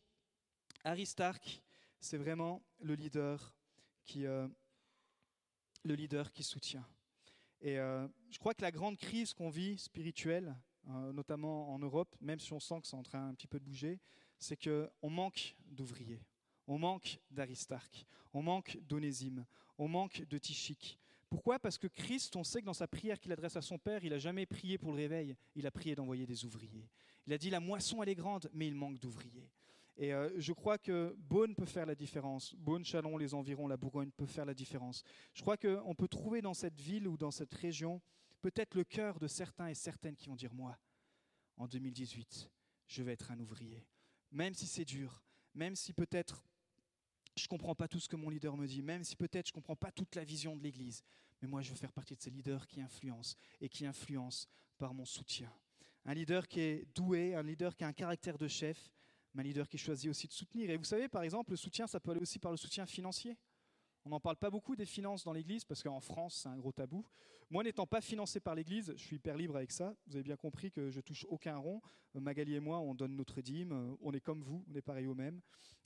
Aristarque, c'est vraiment le leader qui, euh, le leader qui soutient. Et euh, je crois que la grande crise qu'on vit spirituelle, euh, notamment en Europe, même si on sent que c'est en train un petit peu de bouger, c'est qu'on manque d'ouvriers, on manque d'Aristarque, on manque d'Onésime, on manque de Tichik, pourquoi? Parce que Christ, on sait que dans sa prière qu'il adresse à son Père, il n'a jamais prié pour le réveil, il a prié d'envoyer des ouvriers. Il a dit la moisson elle est grande, mais il manque d'ouvriers. Et euh, je crois que Beaune peut faire la différence. Beaune, Chalon, les environs, la Bourgogne peut faire la différence. Je crois qu'on peut trouver dans cette ville ou dans cette région peut-être le cœur de certains et certaines qui vont dire moi, en 2018, je vais être un ouvrier. Même si c'est dur, même si peut-être je ne comprends pas tout ce que mon leader me dit, même si peut-être je ne comprends pas toute la vision de l'Église. Mais moi, je veux faire partie de ces leaders qui influencent et qui influencent par mon soutien. Un leader qui est doué, un leader qui a un caractère de chef, mais un leader qui choisit aussi de soutenir. Et vous savez, par exemple, le soutien, ça peut aller aussi par le soutien financier. On n'en parle pas beaucoup des finances dans l'Église parce qu'en France, c'est un gros tabou. Moi, n'étant pas financé par l'Église, je suis hyper libre avec ça. Vous avez bien compris que je touche aucun rond. Euh, Magali et moi, on donne notre dîme. Euh, on est comme vous, on est pareil au même.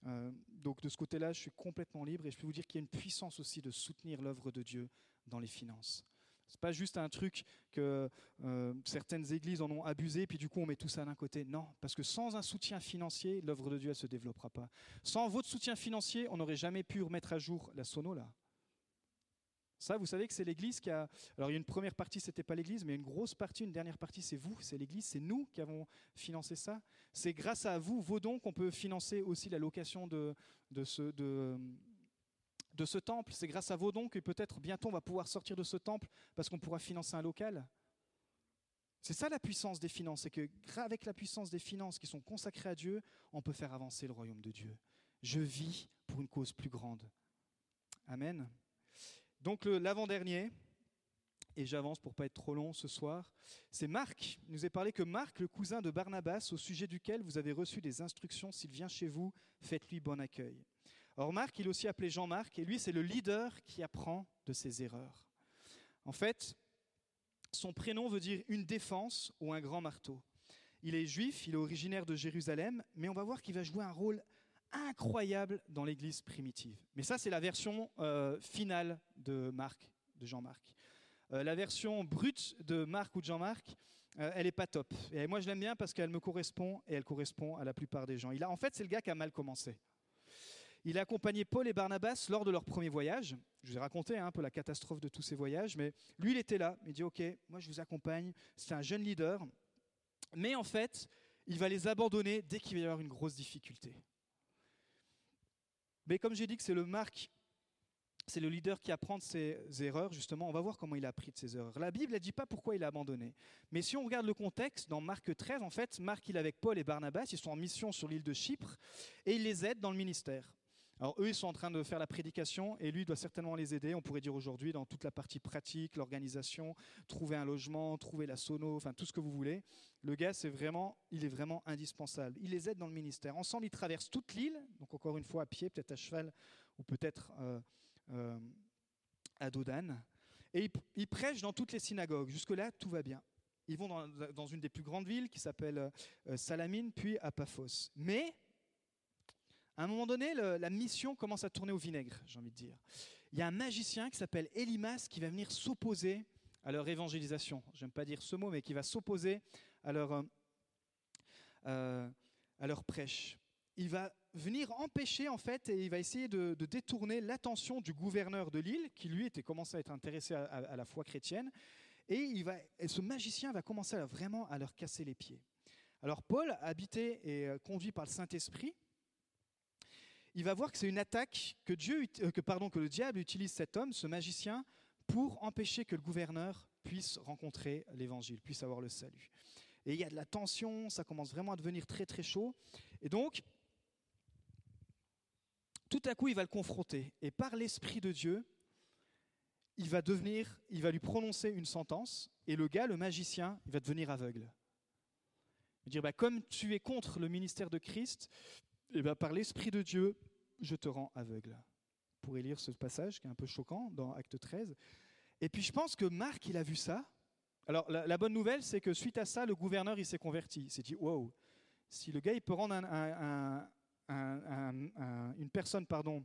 Euh, donc de ce côté-là, je suis complètement libre et je peux vous dire qu'il y a une puissance aussi de soutenir l'œuvre de Dieu dans les finances. C'est pas juste un truc que certaines églises en ont abusé, puis du coup on met tout ça d'un côté. Non, parce que sans un soutien financier, l'œuvre de Dieu ne se développera pas. Sans votre soutien financier, on n'aurait jamais pu remettre à jour la sono là. Ça, vous savez que c'est l'Église qui a. Alors, il y a une première partie, c'était pas l'Église, mais une grosse partie, une dernière partie, c'est vous, c'est l'Église, c'est nous qui avons financé ça. C'est grâce à vous, vos dons, qu'on peut financer aussi la location de, de, ce, de, de ce temple. C'est grâce à vos dons que peut-être bientôt on va pouvoir sortir de ce temple parce qu'on pourra financer un local. C'est ça la puissance des finances, c'est que avec la puissance des finances qui sont consacrées à Dieu, on peut faire avancer le royaume de Dieu. Je vis pour une cause plus grande. Amen. Donc l'avant-dernier, et j'avance pour pas être trop long ce soir, c'est Marc. Il nous est parlé que Marc, le cousin de Barnabas, au sujet duquel vous avez reçu des instructions, s'il vient chez vous, faites-lui bon accueil. Or Marc, il est aussi appelé Jean-Marc, et lui, c'est le leader qui apprend de ses erreurs. En fait, son prénom veut dire une défense ou un grand marteau. Il est juif, il est originaire de Jérusalem, mais on va voir qu'il va jouer un rôle incroyable dans l'Église primitive. Mais ça, c'est la version euh, finale de Marc, de Jean-Marc. Euh, la version brute de Marc ou de Jean-Marc, euh, elle n'est pas top. Et moi, je l'aime bien parce qu'elle me correspond et elle correspond à la plupart des gens. Il a, en fait, c'est le gars qui a mal commencé. Il a accompagné Paul et Barnabas lors de leur premier voyage. Je vous ai raconté hein, un peu la catastrophe de tous ces voyages, mais lui, il était là. Il dit Ok, moi, je vous accompagne. C'est un jeune leader. Mais en fait, il va les abandonner dès qu'il va y avoir une grosse difficulté. Mais comme j'ai dit que c'est le Marc, c'est le leader qui apprend de ses erreurs, justement, on va voir comment il a appris de ses erreurs. La Bible ne dit pas pourquoi il a abandonné. Mais si on regarde le contexte, dans Marc 13, en fait, Marc, il est avec Paul et Barnabas, ils sont en mission sur l'île de Chypre, et il les aide dans le ministère. Alors eux, ils sont en train de faire la prédication et lui doit certainement les aider, on pourrait dire aujourd'hui, dans toute la partie pratique, l'organisation, trouver un logement, trouver la sono, enfin tout ce que vous voulez. Le gars, c'est vraiment, il est vraiment indispensable. Il les aide dans le ministère. Ensemble, ils traversent toute l'île, donc encore une fois à pied, peut-être à cheval ou peut-être euh, euh, à Dodane. Et ils, prêchent dans toutes les synagogues. Jusque-là, tout va bien. Ils vont dans, une des plus grandes villes qui s'appelle euh, Salamine, puis à Paphos. Mais à un moment donné, la mission commence à tourner au vinaigre, j'ai envie de dire. Il y a un magicien qui s'appelle Elimas qui va venir s'opposer à leur évangélisation. J'aime pas dire ce mot, mais qui va s'opposer à leur, euh, euh, à leur prêche. Il va venir empêcher, en fait, et il va essayer de, détourner l'attention du gouverneur de l'île, qui lui était commencé à être intéressé à, la foi chrétienne. Et, il va, ce magicien va commencer vraiment à leur casser les pieds. Alors Paul, habité et euh, conduit par le Saint-Esprit, il va voir que c'est une attaque que, Dieu, euh, que, pardon, que le diable utilise cet homme, ce magicien, pour empêcher que le gouverneur puisse rencontrer l'évangile, puisse avoir le salut. Et il y a de la tension, ça commence vraiment à devenir très très chaud. Et donc, tout à coup, il va le confronter. Et par l'Esprit de Dieu, il va devenir, il va lui prononcer une sentence. Et le gars, le magicien, il va devenir aveugle. Il va dire, bah, comme tu es contre le ministère de Christ, eh bien, par l'Esprit de Dieu, je te rends aveugle. Pourrez lire ce passage qui est un peu choquant dans Acte 13. Et puis je pense que Marc, il a vu ça. Alors la, bonne nouvelle, c'est que suite à ça, le gouverneur, il s'est converti. Il s'est dit, wow, si le gars, il peut rendre une personne pardon,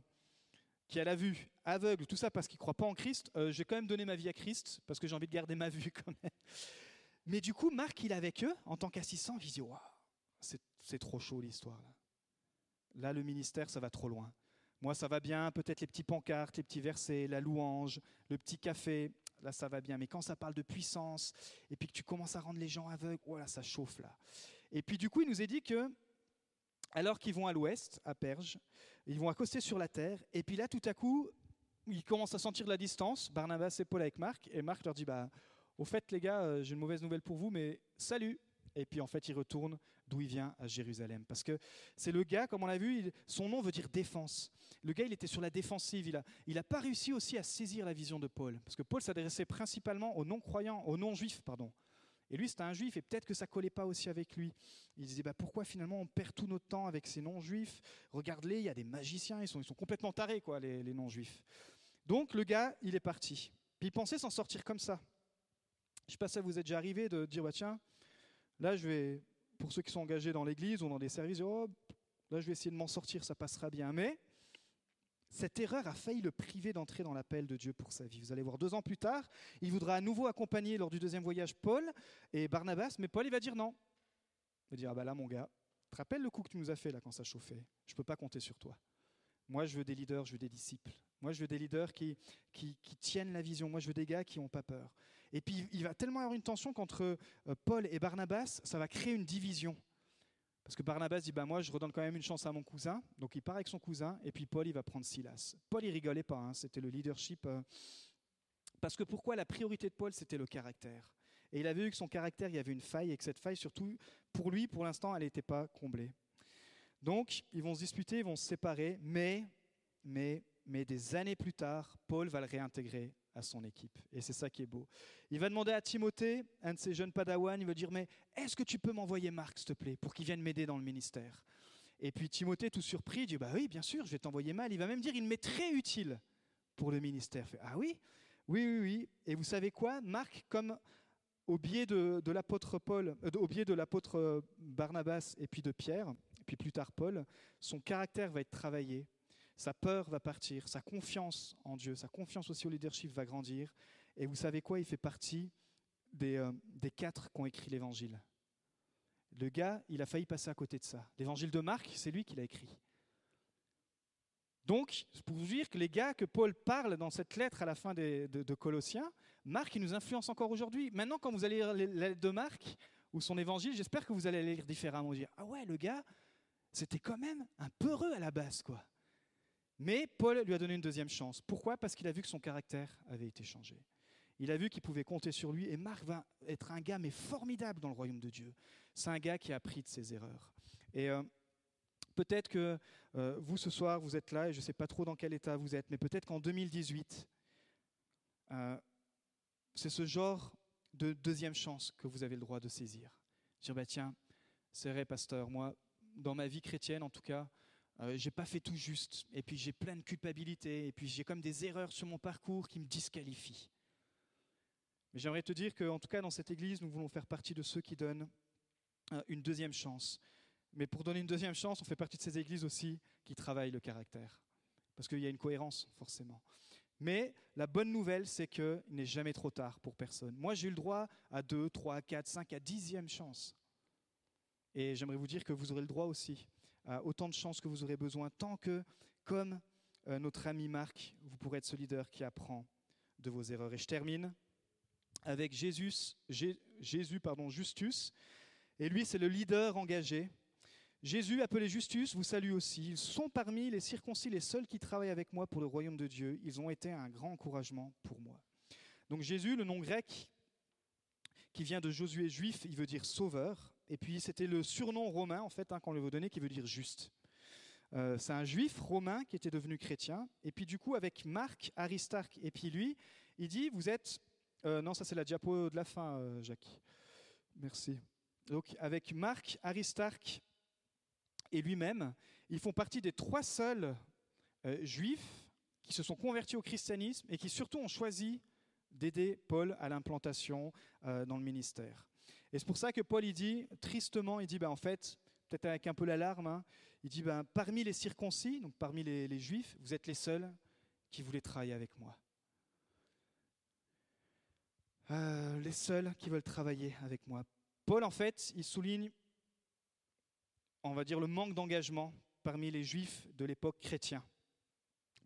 qui a la vue aveugle, tout ça parce qu'il ne croit pas en Christ, euh, j'ai quand même donné ma vie à Christ parce que j'ai envie de garder ma vue quand même. Mais du coup, Marc, il est avec eux en tant qu'assistant. Il dit, wow, c'est trop chaud l'histoire. Là. Là, le ministère, ça va trop loin. Moi, ça va bien, peut-être les petits pancartes, les petits versets, la louange, le petit café, là, ça va bien. Mais quand ça parle de puissance, et puis que tu commences à rendre les gens aveugles, voilà, ça chauffe là. Et puis du coup, il nous est dit que, alors qu'ils vont à l'ouest, à Perge, ils vont accoster sur la terre, et puis là, tout à coup, ils commencent à sentir la distance, Barnabas et Paul avec Marc, et Marc leur dit, bah, au fait, les gars, euh, j'ai une mauvaise nouvelle pour vous, mais salut, et puis en fait il retourne d'où il vient à Jérusalem. Parce que c'est le gars, comme on l'a vu, son nom veut dire défense. Le gars, il était sur la défensive. Il n'a il a pas réussi aussi à saisir la vision de Paul. Parce que Paul s'adressait principalement aux non-croyants, aux non-juifs, pardon. Et lui, c'était un juif, et peut-être que ça collait pas aussi avec lui. Il disait, bah, pourquoi finalement on perd tout notre temps avec ces non-juifs? Regarde-les, il y a des magiciens, ils sont, ils sont complètement tarés, quoi, les, non-juifs. Donc le gars, il est parti. Puis il pensait s'en sortir comme ça. Je ne sais pas si ça vous est déjà arrivé de dire, bah, tiens, là je vais, pour ceux qui sont engagés dans l'église ou dans des services, oh, là je vais essayer de m'en sortir, ça passera bien. Mais cette erreur a failli le priver d'entrer dans l'appel de Dieu pour sa vie. Vous allez voir, deux ans plus tard, il voudra à nouveau accompagner lors du deuxième voyage Paul et Barnabas, mais Paul il va dire non. Il va dire, ah bah là mon gars, te rappelles le coup que tu nous as fait là quand ça chauffait? Je ne peux pas compter sur toi. Moi je veux des leaders, je veux des disciples. Moi je veux des leaders qui, qui, tiennent la vision. Moi je veux des gars qui n'ont pas peur. Et puis il va tellement avoir une tension qu'entre euh, Paul et Barnabas, ça va créer une division. Parce que Barnabas dit, bah, moi je redonne quand même une chance à mon cousin. Donc il part avec son cousin, et puis Paul, il va prendre Silas. Paul, il rigolait pas, hein, c'était le leadership. Euh, parce que pourquoi la priorité de Paul, c'était le caractère? Et il avait vu que son caractère, il y avait une faille, et que cette faille, surtout, pour lui, pour l'instant, elle n'était pas comblée. Donc, ils vont se disputer, ils vont se séparer, mais, mais, mais des années plus tard, Paul va le réintégrer à son équipe. Et c'est ça qui est beau. Il va demander à Timothée, un de ses jeunes padawans, il va dire, mais est-ce que tu peux m'envoyer Marc, s'il te plaît, pour qu'il vienne m'aider dans le ministère? Et puis Timothée, tout surpris, dit, bah oui, bien sûr, je vais t'envoyer mal. Il va même dire, il m'est très utile pour le ministère. ah oui? Oui, oui, oui. Et vous savez quoi Marc, comme au biais de, l'apôtre Paul, euh, au biais de l'apôtre Barnabas et puis de Pierre, et puis plus tard Paul, son caractère va être travaillé sa peur va partir, sa confiance en Dieu, sa confiance aussi au leadership va grandir. Et vous savez quoi? Il fait partie des, euh, des quatre qui ont écrit l'évangile. Le gars, il a failli passer à côté de ça. L'évangile de Marc, c'est lui qui l'a écrit. Donc, pour vous dire que les gars que Paul parle dans cette lettre à la fin de, de, Colossiens, Marc, il nous influence encore aujourd'hui. Maintenant, quand vous allez lire la lettre de Marc ou son évangile, j'espère que vous allez lire différemment. Dire, ah ouais, le gars, c'était quand même un peureux à la base, quoi. Mais Paul lui a donné une deuxième chance. Pourquoi? Parce qu'il a vu que son caractère avait été changé. Il a vu qu'il pouvait compter sur lui et Marc va être un gars mais formidable dans le royaume de Dieu. C'est un gars qui a appris de ses erreurs. Et euh, peut-être que euh, vous ce soir vous êtes là et je ne sais pas trop dans quel état vous êtes, mais peut-être qu'en 2018, euh, c'est ce genre de deuxième chance que vous avez le droit de saisir. Dire bah tiens, c'est vrai pasteur, moi dans ma vie chrétienne en tout cas, euh, j'ai pas fait tout juste, et puis j'ai plein de culpabilité, et puis j'ai comme des erreurs sur mon parcours qui me disqualifient. Mais j'aimerais te dire qu'en tout cas dans cette église, nous voulons faire partie de ceux qui donnent euh, une deuxième chance. Mais pour donner une deuxième chance, on fait partie de ces églises aussi qui travaillent le caractère. Parce qu'il y a une cohérence, forcément. Mais la bonne nouvelle, c'est qu'il n'est jamais trop tard pour personne. Moi, j'ai eu le droit à 2, 3, 4, 5, à dixième chance. Et j'aimerais vous dire que vous aurez le droit aussi autant de chances que vous aurez besoin, tant que, comme euh, notre ami Marc, vous pourrez être ce leader qui apprend de vos erreurs. Et je termine avec Jésus, Jésus pardon, Justus. Et lui, c'est le leader engagé. Jésus, appelé Justus, vous salue aussi. Ils sont parmi les circoncis les seuls qui travaillent avec moi pour le royaume de Dieu. Ils ont été un grand encouragement pour moi. Donc Jésus, le nom grec qui vient de Josué juif, il veut dire sauveur. Et puis c'était le surnom romain, en fait, hein, qu'on lui veut donner, qui veut dire juste. Euh, c'est un juif romain qui était devenu chrétien. Et puis du coup, avec Marc, Aristarque et puis lui, il dit, vous êtes... Euh, non, ça c'est la diapo de la fin, euh, Jacques. Merci. Donc avec Marc, Aristarque et lui-même, ils font partie des trois seuls juifs qui se sont convertis au christianisme et qui surtout ont choisi d'aider Paul à l'implantation dans le ministère. Et c'est pour ça que Paul, il dit, tristement, il dit, ben, en fait, peut-être avec un peu l'alarme, hein, il dit, ben, parmi les circoncis, donc parmi les, juifs, vous êtes les seuls qui voulaient travailler avec moi. Euh, les seuls qui veulent travailler avec moi. Paul, en fait, il souligne, on va dire, le manque d'engagement parmi les juifs de l'époque chrétien,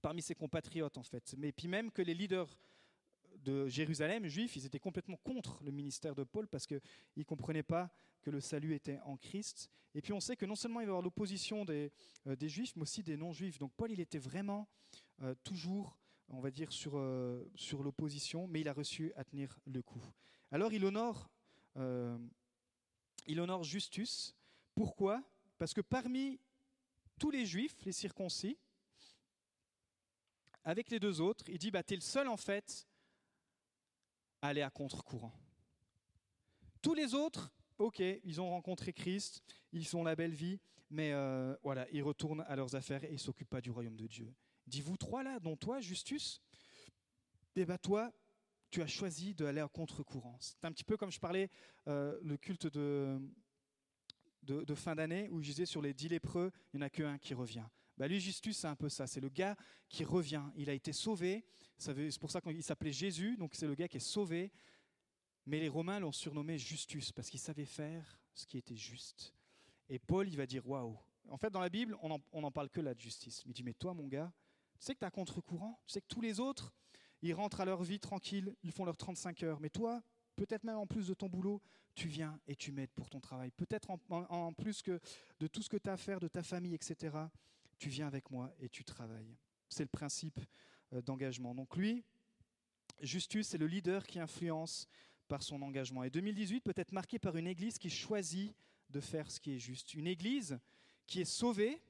parmi ses compatriotes, en fait. Mais puis même que les leaders de Jérusalem, juifs, ils étaient complètement contre le ministère de Paul parce qu'ils ne comprenaient pas que le salut était en Christ. Et puis on sait que non seulement il va y avoir l'opposition des, euh, des, juifs, mais aussi des non-juifs. Donc Paul, il était vraiment euh, toujours, on va dire, sur, euh, sur l'opposition, mais il a reçu à tenir le coup. Alors il honore, il honore Justus. Pourquoi? Parce que parmi tous les juifs, les circoncis, avec les deux autres, il dit, bah, tu es le seul en fait aller à contre-courant. Tous les autres, ok, ils ont rencontré Christ, ils ont la belle vie, mais euh, voilà, ils retournent à leurs affaires et ils s'occupent pas du royaume de Dieu. Dis-vous trois là, dont toi, Justus, eh ben toi, tu as choisi d'aller à contre-courant. C'est un petit peu comme je parlais euh, le culte de, de, fin d'année où je disais sur les dix lépreux, il n'y en a qu'un qui revient. Bah lui, Justus, c'est un peu ça. C'est le gars qui revient. Il a été sauvé. C'est pour ça qu'il s'appelait Jésus. Donc c'est le gars qui est sauvé. Mais les Romains l'ont surnommé Justus parce qu'il savait faire ce qui était juste. Et Paul, il va dire waouh. En fait, dans la Bible, on n'en parle que là de justice. Mais il dit mais toi, mon gars, tu sais que tu as contre-courant? Tu sais que tous les autres, ils rentrent à leur vie tranquille. Ils font leurs 35 heures. Mais toi, peut-être même en plus de ton boulot, tu viens et tu m'aides pour ton travail. Peut-être en, plus que de tout ce que tu as à faire, de ta famille, etc. Tu viens avec moi et tu travailles. C'est le principe euh, d'engagement. Donc lui, Justus, c'est le leader qui influence par son engagement. Et 2018 peut être marqué par une église qui choisit de faire ce qui est juste. Une église qui est sauvée.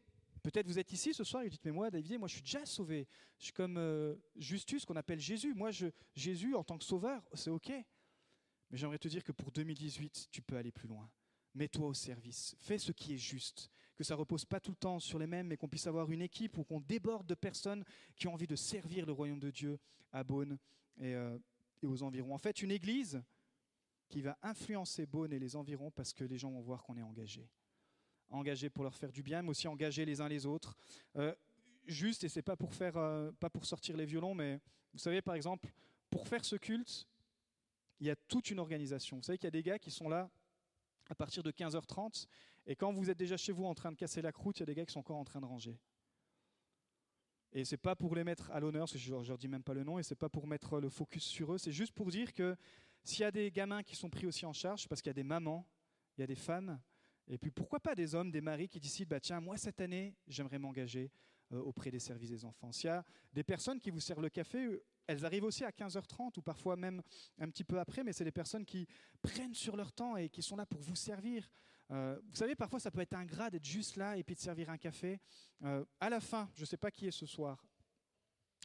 Peut-être vous êtes ici ce soir et vous dites, mais moi, David, moi je suis déjà sauvé. Je suis comme euh, Justus, qu'on appelle Jésus. Moi, Jésus, en tant que sauveur, c'est OK. Mais j'aimerais te dire que pour 2018, tu peux aller plus loin. Mets-toi au service. Fais ce qui est juste. Que ça repose pas tout le temps sur les mêmes, mais qu'on puisse avoir une équipe ou qu'on déborde de personnes qui ont envie de servir le royaume de Dieu à Beaune et, euh, et aux environs. En fait, une église qui va influencer Beaune et les environs parce que les gens vont voir qu'on est engagé. Engagé pour leur faire du bien, mais aussi engagé les uns les autres. Euh, juste, et c'est pas pour faire, euh, pas pour sortir les violons, mais vous savez, par exemple, pour faire ce culte, il y a toute une organisation. Vous savez qu'il y a des gars qui sont là à partir de 15h30, et quand vous êtes déjà chez vous en train de casser la croûte, il y a des gars qui sont encore en train de ranger. Et c'est pas pour les mettre à l'honneur, parce que je, ne leur dis même pas le nom, et c'est pas pour mettre le focus sur eux, c'est juste pour dire que s'il y a des gamins qui sont pris aussi en charge, parce qu'il y a des mamans, il y a des femmes, et puis pourquoi pas des hommes, des maris qui décident, bah tiens, moi cette année, j'aimerais m'engager euh, auprès des services des enfants. S'il y a des personnes qui vous servent le café, elles arrivent aussi à 15h30 ou parfois même un petit peu après, mais c'est des personnes qui prennent sur leur temps et qui sont là pour vous servir. Euh, vous savez, parfois ça peut être ingrat d'être juste là et puis de servir un café. Euh, à la fin, je ne sais pas qui est ce soir,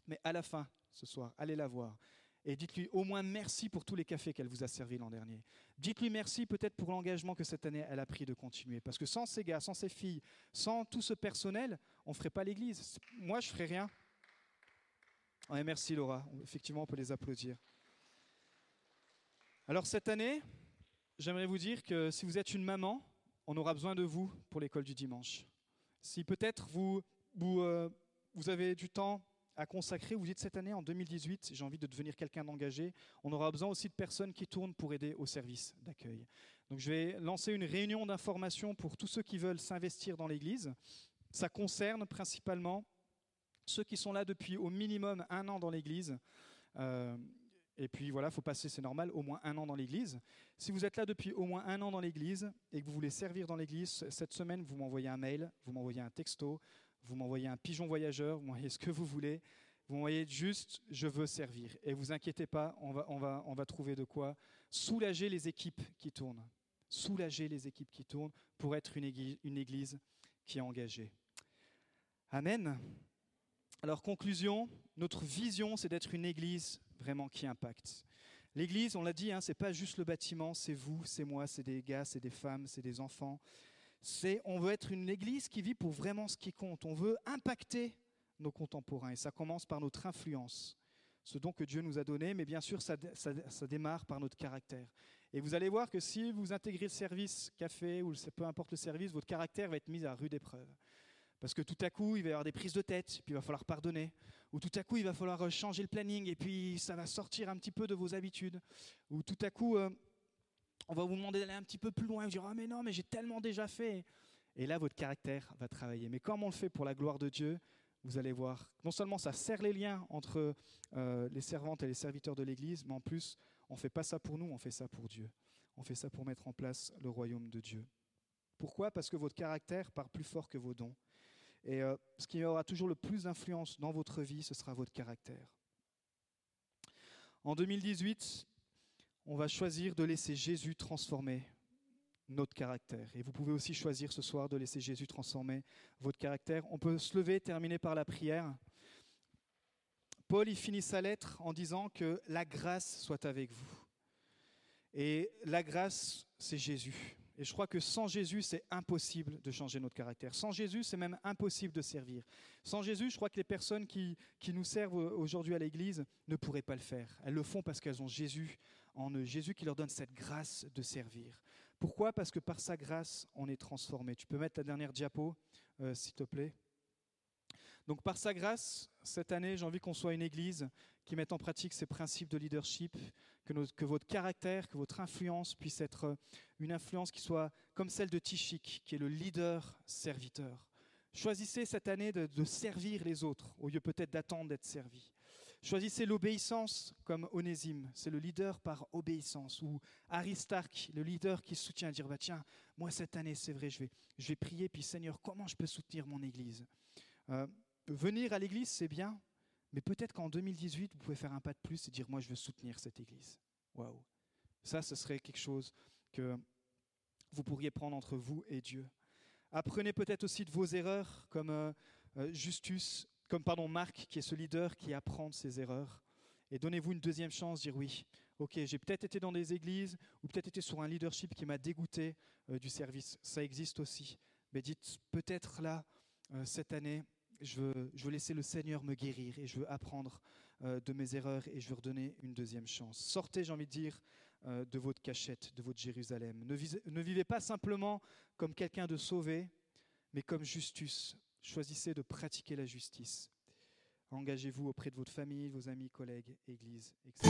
mais à la fin ce soir, allez la voir. Et dites-lui au moins merci pour tous les cafés qu'elle vous a servis l'an dernier. Dites-lui merci peut-être pour l'engagement que cette année elle a pris de continuer. Parce que sans ces gars, sans ces filles, sans tout ce personnel, on ne ferait pas l'église. Moi, je ne ferais rien merci Laura. Effectivement, on peut les applaudir. Alors cette année, j'aimerais vous dire que si vous êtes une maman, on aura besoin de vous pour l'école du dimanche. Si peut-être vous, vous, euh, avez du temps à consacrer, vous dites cette année, en 2018, j'ai envie de devenir quelqu'un d'engagé, on aura besoin aussi de personnes qui tournent pour aider au service d'accueil. Donc je vais lancer une réunion d'information pour tous ceux qui veulent s'investir dans l'Église. Ça concerne principalement ceux qui sont là depuis au minimum un an dans l'Église. Euh, et puis voilà, il faut passer, c'est normal, au moins un an dans l'Église. Si vous êtes là depuis au moins un an dans l'Église et que vous voulez servir dans l'Église, cette semaine, vous m'envoyez un mail, vous m'envoyez un texto, vous m'envoyez un pigeon voyageur, vous m'envoyez ce que vous voulez. Vous m'envoyez juste, je veux servir. Et vous inquiétez pas, on va, on, va, on va trouver de quoi soulager les équipes qui tournent. Soulager les équipes qui tournent pour être une église, une église qui est engagée. Amen. Alors, conclusion, notre vision, c'est d'être une église vraiment qui impacte. L'église, on l'a dit, hein, ce n'est pas juste le bâtiment, c'est vous, c'est moi, c'est des gars, c'est des femmes, c'est des enfants. C'est, on veut être une église qui vit pour vraiment ce qui compte. On veut impacter nos contemporains et ça commence par notre influence, ce don que Dieu nous a donné, mais bien sûr, ça, ça démarre par notre caractère. Et vous allez voir que si vous intégrez le service café ou peu importe le service, votre caractère va être mis à rude épreuve. Parce que tout à coup, il va y avoir des prises de tête, puis il va falloir pardonner. Ou tout à coup, il va falloir euh, changer le planning, et puis ça va sortir un petit peu de vos habitudes. Ou tout à coup, euh, on va vous demander d'aller un petit peu plus loin, vous dire Ah, mais non, mais j'ai tellement déjà fait. Et là, votre caractère va travailler. Mais comme on le fait pour la gloire de Dieu, vous allez voir, non seulement ça serre les liens entre euh, les servantes et les serviteurs de l'Église, mais en plus, on ne fait pas ça pour nous, on fait ça pour Dieu. On fait ça pour mettre en place le royaume de Dieu. Pourquoi? Parce que votre caractère part plus fort que vos dons. Et euh, ce qui aura toujours le plus d'influence dans votre vie, ce sera votre caractère. En 2018, on va choisir de laisser Jésus transformer notre caractère. Et vous pouvez aussi choisir ce soir de laisser Jésus transformer votre caractère. On peut se lever, terminer par la prière. Paul, il finit sa lettre en disant que la grâce soit avec vous. Et la grâce, c'est Jésus. Et je crois que sans Jésus, c'est impossible de changer notre caractère. Sans Jésus, c'est même impossible de servir. Sans Jésus, je crois que les personnes qui, qui nous servent aujourd'hui à l'Église ne pourraient pas le faire. Elles le font parce qu'elles ont Jésus en eux, Jésus qui leur donne cette grâce de servir. Pourquoi? Parce que par sa grâce, on est transformé. Tu peux mettre la dernière diapo, euh, s'il te plaît? Donc par sa grâce, cette année, j'ai envie qu'on soit une église qui mette en pratique ces principes de leadership, que, votre caractère, que votre influence puisse être euh, une influence qui soit comme celle de Tichik, qui est le leader serviteur. Choisissez cette année de, de servir les autres, au lieu peut-être d'attendre d'être servi. Choisissez l'obéissance comme Onésime, c'est le leader par obéissance, ou Aristarque, le leader qui soutient, dire bah tiens, moi cette année c'est vrai, je vais, je vais prier, puis Seigneur, comment je peux soutenir mon Église? Euh, Venir à l'Église c'est bien, mais peut-être qu'en 2018 vous pouvez faire un pas de plus et dire moi je veux soutenir cette Église. Waouh, ça ce serait quelque chose que vous pourriez prendre entre vous et Dieu. Apprenez peut-être aussi de vos erreurs, comme euh, euh, Justus comme pardon, Marc, qui est ce leader qui apprend de ses erreurs. Et donnez-vous une deuxième chance, dire oui, ok, j'ai peut-être été dans des églises ou peut-être été sur un leadership qui m'a dégoûté euh, du service. Ça existe aussi. Mais dites peut-être là, cette année, je veux, laisser le Seigneur me guérir et je veux apprendre euh, de mes erreurs et je veux redonner une deuxième chance. Sortez, j'ai envie de dire, de votre cachette, de votre Jérusalem. Ne, ne vivez pas simplement comme quelqu'un de sauvé, mais comme Justus, Choisissez de pratiquer la justice. Engagez-vous auprès de votre famille, vos amis, collègues, église, etc.